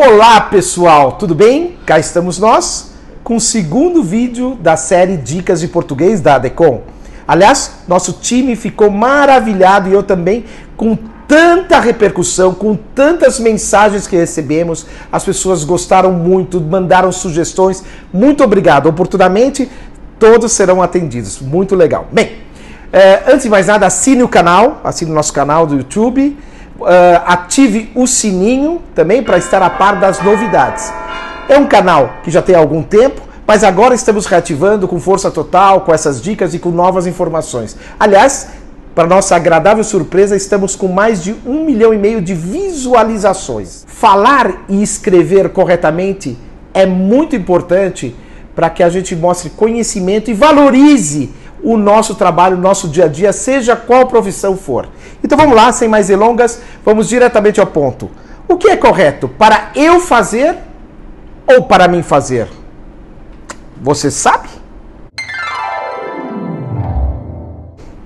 Olá pessoal, tudo bem? Cá estamos nós com o segundo vídeo da série Dicas de Português da Adecom. Aliás, nosso time ficou maravilhado e eu também com tanta repercussão, com tantas mensagens que recebemos. As pessoas gostaram muito, mandaram sugestões. Muito obrigado. Oportunamente, todos serão atendidos. Muito legal. Bem, eh, antes de mais nada, assine o canal, assine o nosso canal do YouTube ative o sininho também para estar a par das novidades. É um canal que já tem algum tempo, mas agora estamos reativando com força total, com essas dicas e com novas informações. Aliás, para nossa agradável surpresa, estamos com mais de um milhão e meio de visualizações. Falar e escrever corretamente é muito importante para que a gente mostre conhecimento e valorize o nosso trabalho, o nosso dia a dia, seja qual profissão for. Então vamos lá, sem mais delongas, vamos diretamente ao ponto. O que é correto? Para eu fazer ou para mim fazer? Você sabe?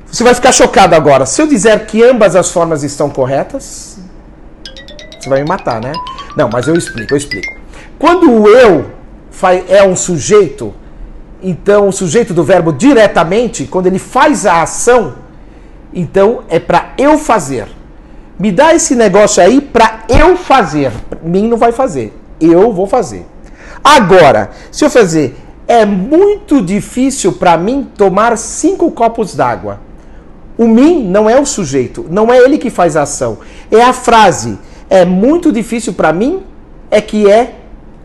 Você vai ficar chocado agora. Se eu dizer que ambas as formas estão corretas, você vai me matar, né? Não, mas eu explico, eu explico. Quando o eu é um sujeito, então o sujeito do verbo diretamente, quando ele faz a ação, então é para eu fazer. Me dá esse negócio aí para eu fazer. Mim não vai fazer. Eu vou fazer. Agora, se eu fazer, é muito difícil para mim tomar cinco copos d'água. O mim não é o sujeito, não é ele que faz a ação. É a frase. É muito difícil para mim, é que é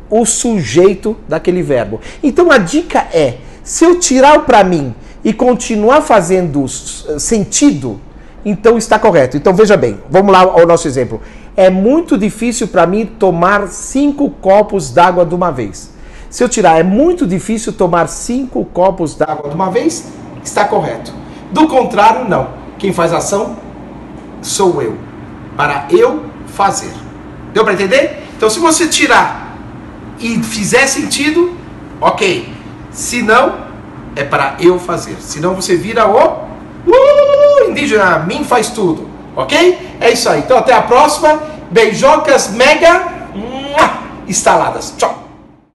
o sujeito daquele verbo. Então a dica é: se eu tirar o para mim e continuar fazendo sentido, então está correto. Então veja bem, vamos lá ao nosso exemplo. É muito difícil para mim tomar cinco copos d'água de uma vez. Se eu tirar, é muito difícil tomar cinco copos d'água de uma vez, está correto. Do contrário, não. Quem faz ação sou eu. Para eu fazer. Deu para entender? Então, se você tirar e fizer sentido, ok. Se não, é para eu fazer. Senão você vira o uh, indígena, mim faz tudo. Ok? É isso aí. Então até a próxima. Beijocas mega instaladas. Tchau.